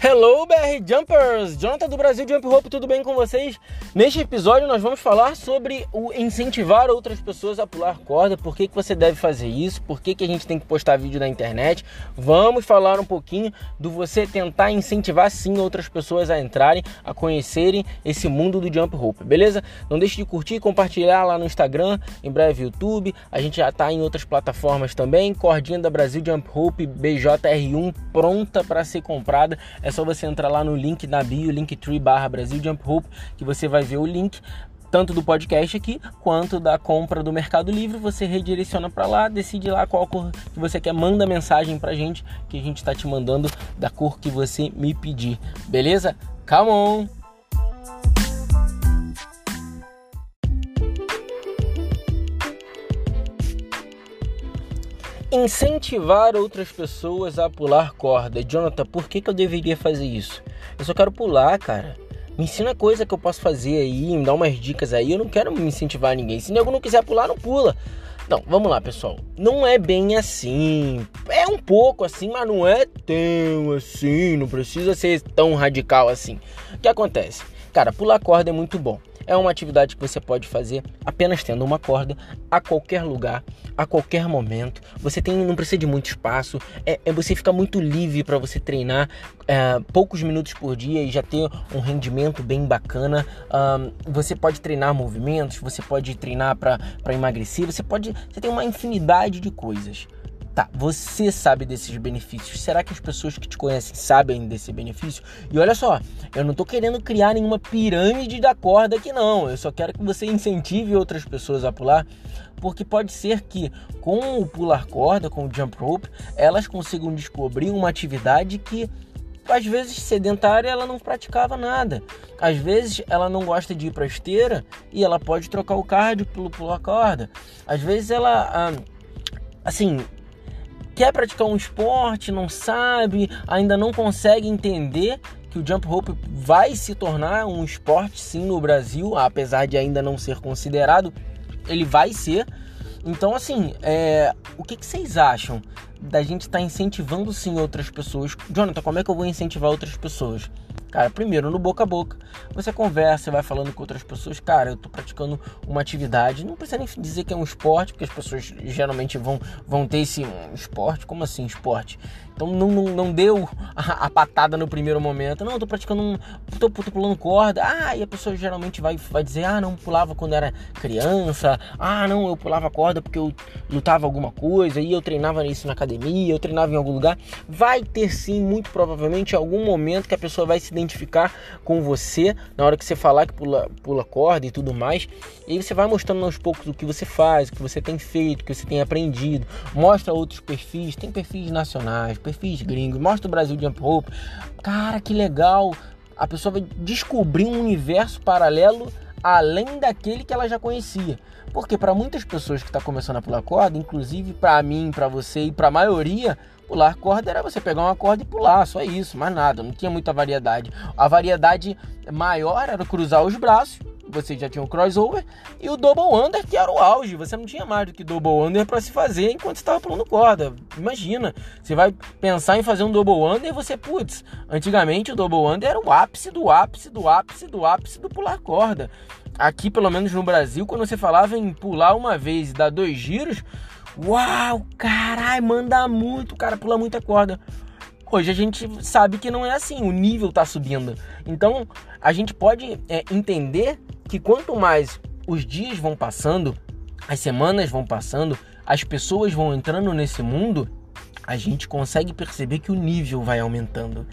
Hello BR Jumpers! Jonathan do Brasil Jump Rope, tudo bem com vocês? Neste episódio nós vamos falar sobre o incentivar outras pessoas a pular corda, por que, que você deve fazer isso, por que, que a gente tem que postar vídeo na internet. Vamos falar um pouquinho do você tentar incentivar sim outras pessoas a entrarem, a conhecerem esse mundo do Jump Rope, beleza? Não deixe de curtir e compartilhar lá no Instagram, em breve YouTube, a gente já está em outras plataformas também, cordinha da Brasil Jump Rope BJR1 pronta para ser comprada. É só você entrar lá no link na bio, linktree barra Brasil Jump Hope, que você vai ver o link tanto do podcast aqui quanto da compra do Mercado Livre. Você redireciona para lá, decide lá qual cor que você quer, manda mensagem pra gente que a gente está te mandando da cor que você me pedir. Beleza? Come on! Incentivar outras pessoas a pular corda. Jonathan, por que, que eu deveria fazer isso? Eu só quero pular, cara. Me ensina coisa que eu posso fazer aí, me dá umas dicas aí. Eu não quero me incentivar ninguém. Se nego não quiser pular, não pula. Não, vamos lá, pessoal. Não é bem assim. É um pouco assim, mas não é tão assim. Não precisa ser tão radical assim. O que acontece? Cara, pular corda é muito bom. É uma atividade que você pode fazer apenas tendo uma corda a qualquer lugar, a qualquer momento. Você tem, não precisa de muito espaço. É, é você fica muito livre para você treinar é, poucos minutos por dia e já ter um rendimento bem bacana. Um, você pode treinar movimentos, você pode treinar para emagrecer, você pode, você tem uma infinidade de coisas. Tá, você sabe desses benefícios. Será que as pessoas que te conhecem sabem desse benefício? E olha só, eu não tô querendo criar nenhuma pirâmide da corda aqui não. Eu só quero que você incentive outras pessoas a pular, porque pode ser que com o pular corda, com o jump rope, elas consigam descobrir uma atividade que às vezes sedentária ela não praticava nada. Às vezes ela não gosta de ir para esteira e ela pode trocar o cardio pelo pular corda. Às vezes ela ah, assim, quer praticar um esporte, não sabe, ainda não consegue entender que o jump rope vai se tornar um esporte sim no Brasil, apesar de ainda não ser considerado, ele vai ser. Então, assim, é, o que, que vocês acham da gente estar tá incentivando sim outras pessoas? Jonathan, como é que eu vou incentivar outras pessoas? Cara, primeiro no boca a boca. Você conversa, vai falando com outras pessoas. Cara, eu tô praticando uma atividade. Não precisa nem dizer que é um esporte, porque as pessoas geralmente vão, vão ter esse um esporte. Como assim esporte? Então não, não, não deu a, a, patada no primeiro momento. Não, eu tô praticando um. Tô, tô, pulando corda. Ah, e a pessoa geralmente vai, vai dizer: ah, não, pulava quando era criança. Ah, não, eu pulava corda porque eu lutava alguma coisa. E eu treinava isso na academia, eu treinava em algum lugar. Vai ter sim, muito provavelmente, algum momento que a pessoa vai se identificar com você na hora que você falar que pula, pula corda e tudo mais. E aí você vai mostrando aos poucos o que você faz, o que você tem feito, o que você tem aprendido. Mostra outros perfis, tem perfis nacionais, perfis gringos, mostra o Brasil Jump Rope. Cara, que legal! A pessoa vai descobrir um universo paralelo além daquele que ela já conhecia. Porque para muitas pessoas que estão tá começando a pular corda, inclusive para mim, para você e para a maioria, pular corda era você pegar uma corda e pular, só isso, mais nada, não tinha muita variedade. A variedade maior era cruzar os braços, você já tinha o crossover, e o double under, que era o auge. Você não tinha mais do que double under para se fazer enquanto estava pulando corda. Imagina, você vai pensar em fazer um double under e você, putz, antigamente o double under era o ápice do ápice do ápice do ápice do pular corda. Aqui, pelo menos no Brasil, quando você falava em pular uma vez e dar dois giros, Uau, caralho, manda muito, cara pula muita corda. Hoje a gente sabe que não é assim, o nível tá subindo. Então a gente pode é, entender que quanto mais os dias vão passando, as semanas vão passando, as pessoas vão entrando nesse mundo, a gente consegue perceber que o nível vai aumentando.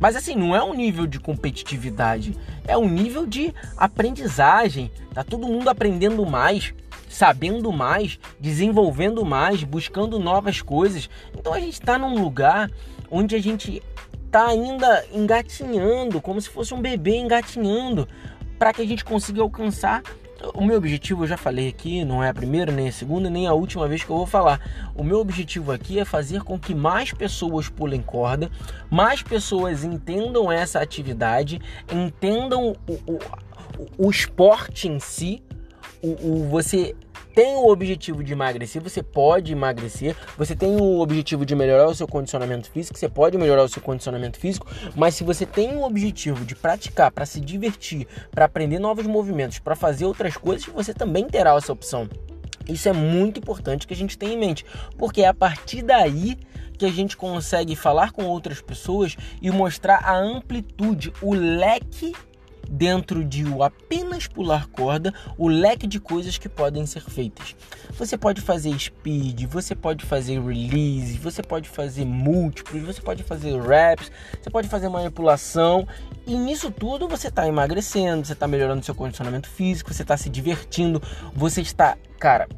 Mas assim, não é um nível de competitividade, é um nível de aprendizagem. Tá todo mundo aprendendo mais sabendo mais, desenvolvendo mais, buscando novas coisas. Então a gente está num lugar onde a gente está ainda engatinhando, como se fosse um bebê engatinhando, para que a gente consiga alcançar o meu objetivo, eu já falei aqui, não é a primeira, nem a segunda, nem a última vez que eu vou falar. O meu objetivo aqui é fazer com que mais pessoas pulem corda, mais pessoas entendam essa atividade, entendam o, o, o esporte em si, o, o você tem o objetivo de emagrecer, você pode emagrecer. Você tem o objetivo de melhorar o seu condicionamento físico, você pode melhorar o seu condicionamento físico. Mas se você tem o objetivo de praticar, para se divertir, para aprender novos movimentos, para fazer outras coisas, você também terá essa opção. Isso é muito importante que a gente tenha em mente, porque é a partir daí que a gente consegue falar com outras pessoas e mostrar a amplitude, o leque dentro de o apenas pular corda, o leque de coisas que podem ser feitas. Você pode fazer speed, você pode fazer release, você pode fazer múltiplos, você pode fazer reps, você pode fazer manipulação e nisso tudo você está emagrecendo, você está melhorando seu condicionamento físico, você está se divertindo, você está, cara,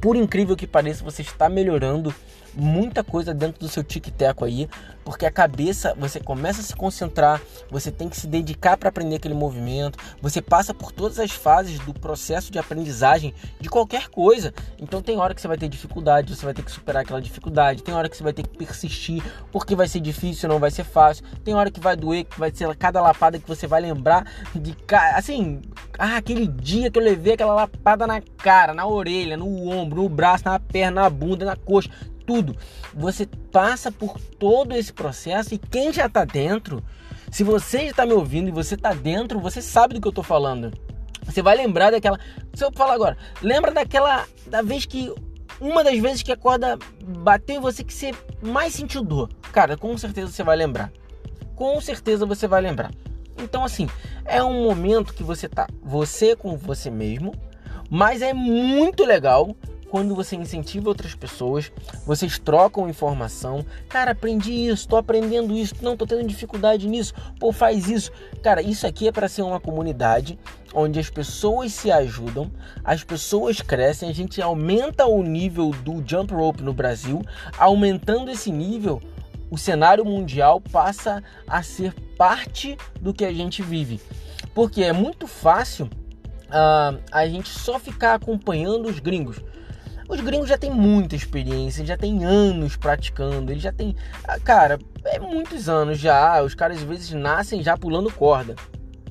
por incrível que pareça, você está melhorando muita coisa dentro do seu tic-teco aí, porque a cabeça, você começa a se concentrar, você tem que se dedicar para aprender aquele movimento, você passa por todas as fases do processo de aprendizagem de qualquer coisa. Então tem hora que você vai ter dificuldade, você vai ter que superar aquela dificuldade, tem hora que você vai ter que persistir, porque vai ser difícil, não vai ser fácil. Tem hora que vai doer, que vai ser cada lapada que você vai lembrar de assim, ah, aquele dia que eu levei aquela lapada na cara, na orelha, no ombro, no braço, na perna, na bunda, na coxa tudo. Você passa por todo esse processo e quem já está dentro, se você está me ouvindo e você está dentro, você sabe do que eu estou falando. Você vai lembrar daquela. Se eu falar agora, lembra daquela. Da vez que. Uma das vezes que a corda bateu em você que você mais sentiu dor. Cara, com certeza você vai lembrar. Com certeza você vai lembrar. Então, assim, é um momento que você tá você com você mesmo, mas é muito legal quando você incentiva outras pessoas, vocês trocam informação. Cara, aprendi isso, tô aprendendo isso, não tô tendo dificuldade nisso. Pô, faz isso. Cara, isso aqui é para ser uma comunidade onde as pessoas se ajudam, as pessoas crescem, a gente aumenta o nível do jump rope no Brasil, aumentando esse nível, o cenário mundial passa a ser parte do que a gente vive. Porque é muito fácil uh, a gente só ficar acompanhando os gringos. Os gringos já têm muita experiência, já têm anos praticando, eles já têm. Ah, cara, é muitos anos já. Os caras às vezes nascem já pulando corda.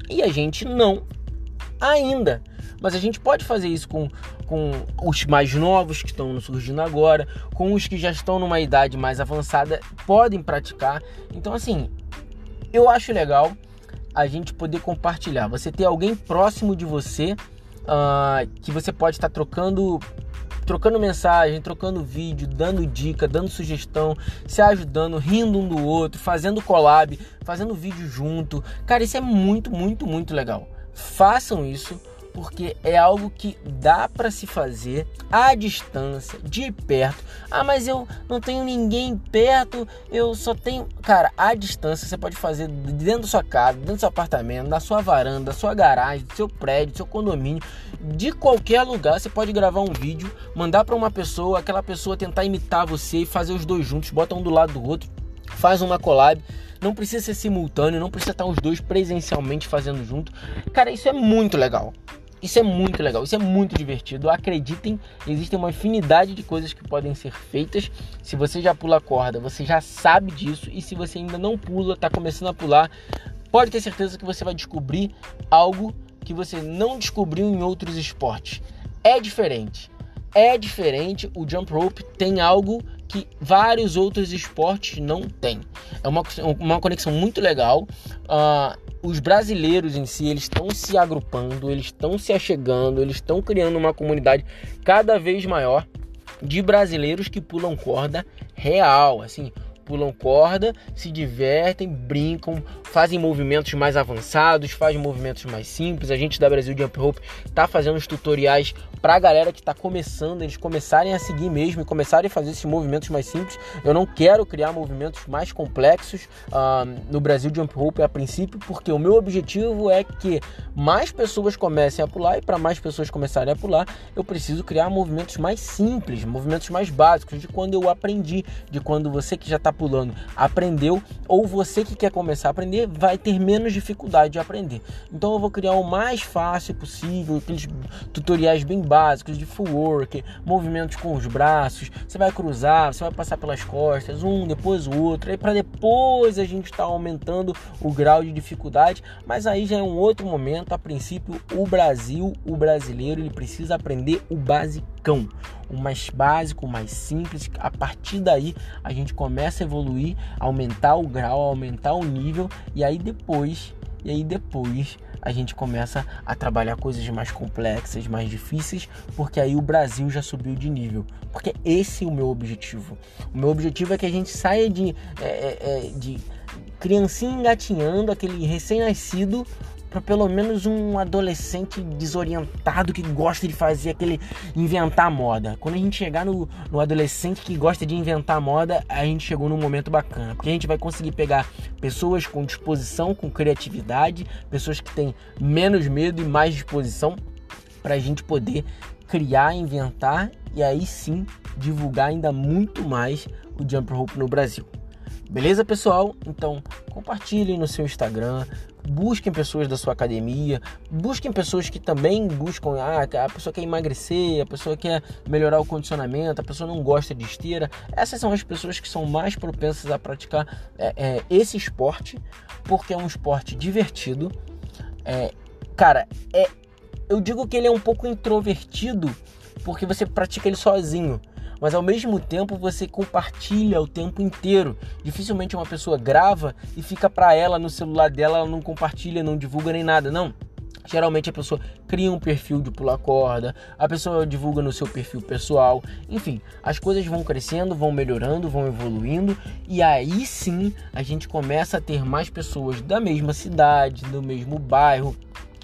E a gente não ainda. Mas a gente pode fazer isso com, com os mais novos que estão surgindo agora, com os que já estão numa idade mais avançada, podem praticar. Então, assim, eu acho legal a gente poder compartilhar. Você ter alguém próximo de você uh, que você pode estar trocando trocando mensagem, trocando vídeo, dando dica, dando sugestão, se ajudando, rindo um do outro, fazendo collab, fazendo vídeo junto. Cara, isso é muito, muito, muito legal. Façam isso porque é algo que dá para se fazer à distância, de perto. Ah, mas eu não tenho ninguém perto, eu só tenho. Cara, à distância você pode fazer dentro da sua casa, dentro do seu apartamento, na sua varanda, da sua garagem, do seu prédio, do seu condomínio, de qualquer lugar. Você pode gravar um vídeo, mandar para uma pessoa, aquela pessoa tentar imitar você e fazer os dois juntos, bota um do lado do outro, faz uma collab. Não precisa ser simultâneo, não precisa estar os dois presencialmente fazendo junto. Cara, isso é muito legal. Isso é muito legal, isso é muito divertido. Acreditem, existe uma infinidade de coisas que podem ser feitas. Se você já pula a corda, você já sabe disso. E se você ainda não pula, está começando a pular, pode ter certeza que você vai descobrir algo que você não descobriu em outros esportes. É diferente. É diferente. O jump rope tem algo que vários outros esportes não têm. É uma, uma conexão muito legal. Uh, os brasileiros em si, eles estão se agrupando, eles estão se achegando, eles estão criando uma comunidade cada vez maior de brasileiros que pulam corda real, assim, pulam corda, se divertem, brincam, fazem movimentos mais avançados, fazem movimentos mais simples. A gente da Brasil Jump Rope tá fazendo os tutoriais para a galera que está começando, eles começarem a seguir mesmo e começarem a fazer esses movimentos mais simples. Eu não quero criar movimentos mais complexos uh, no Brasil Jump Rope a princípio, porque o meu objetivo é que mais pessoas comecem a pular e para mais pessoas começarem a pular, eu preciso criar movimentos mais simples, movimentos mais básicos de quando eu aprendi, de quando você que já está pulando aprendeu ou você que quer começar a aprender vai ter menos dificuldade de aprender. Então eu vou criar o mais fácil possível, aqueles tutoriais bem básicos de footwork, movimentos com os braços. Você vai cruzar, você vai passar pelas costas, um depois o outro, aí para depois a gente está aumentando o grau de dificuldade. Mas aí já é um outro momento. A princípio, o Brasil, o brasileiro, ele precisa aprender o basicão, o mais básico, o mais simples. A partir daí a gente começa a evoluir, aumentar o grau, aumentar o nível e aí depois, e aí depois a gente começa a trabalhar coisas mais complexas, mais difíceis, porque aí o Brasil já subiu de nível. Porque esse é o meu objetivo. O meu objetivo é que a gente saia de, é, é, é de criancinha engatinhando, aquele recém-nascido, para pelo menos um adolescente desorientado que gosta de fazer aquele inventar moda. Quando a gente chegar no, no adolescente que gosta de inventar moda, a gente chegou num momento bacana, porque a gente vai conseguir pegar pessoas com disposição, com criatividade, pessoas que têm menos medo e mais disposição para a gente poder criar, inventar e aí sim divulgar ainda muito mais o Jump Rope no Brasil. Beleza, pessoal? Então, compartilhem no seu Instagram, busquem pessoas da sua academia, busquem pessoas que também buscam, ah, a pessoa quer emagrecer, a pessoa quer melhorar o condicionamento, a pessoa não gosta de esteira. Essas são as pessoas que são mais propensas a praticar é, é, esse esporte, porque é um esporte divertido. É, cara, é, eu digo que ele é um pouco introvertido, porque você pratica ele sozinho mas ao mesmo tempo você compartilha o tempo inteiro. Dificilmente uma pessoa grava e fica para ela no celular dela, ela não compartilha, não divulga nem nada, não. Geralmente a pessoa cria um perfil de pular corda, a pessoa divulga no seu perfil pessoal, enfim, as coisas vão crescendo, vão melhorando, vão evoluindo e aí sim a gente começa a ter mais pessoas da mesma cidade, do mesmo bairro,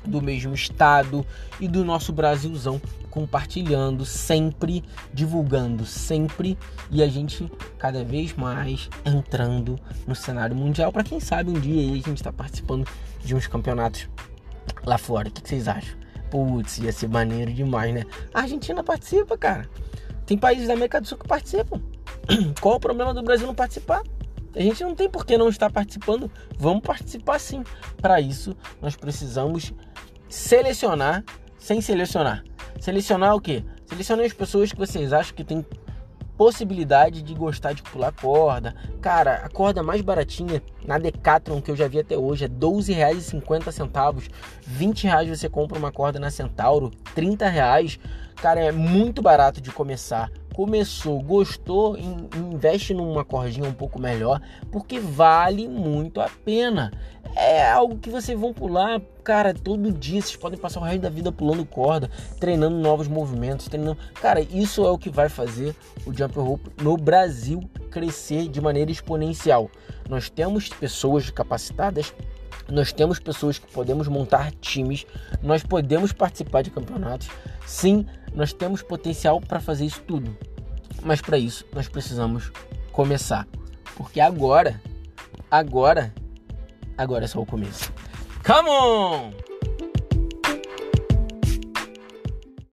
do mesmo estado e do nosso Brasilzão compartilhando sempre, divulgando sempre e a gente cada vez mais entrando no cenário mundial para quem sabe um dia a gente está participando de uns campeonatos lá fora. O que vocês acham? Putz, ia ser maneiro demais, né? A Argentina participa, cara. Tem países da América do Sul que participam. Qual o problema do Brasil não participar? A gente não tem por que não estar participando. Vamos participar sim. Para isso, nós precisamos selecionar sem selecionar. Selecionar o quê? Selecionar as pessoas que vocês acham que tem possibilidade de gostar de pular corda. Cara, a corda mais baratinha na Decathlon que eu já vi até hoje é R$ 12,50. 20 reais você compra uma corda na Centauro, 30 reais. Cara, é muito barato de começar começou, gostou, investe numa cordinha um pouco melhor, porque vale muito a pena. É algo que vocês vão pular, cara, todo dia. Vocês podem passar o resto da vida pulando corda, treinando novos movimentos, treinando. Cara, isso é o que vai fazer o jump rope no Brasil crescer de maneira exponencial. Nós temos pessoas capacitadas nós temos pessoas que podemos montar times, nós podemos participar de campeonatos. Sim, nós temos potencial para fazer isso tudo. Mas para isso nós precisamos começar. Porque agora, agora, agora é só o começo. Come on!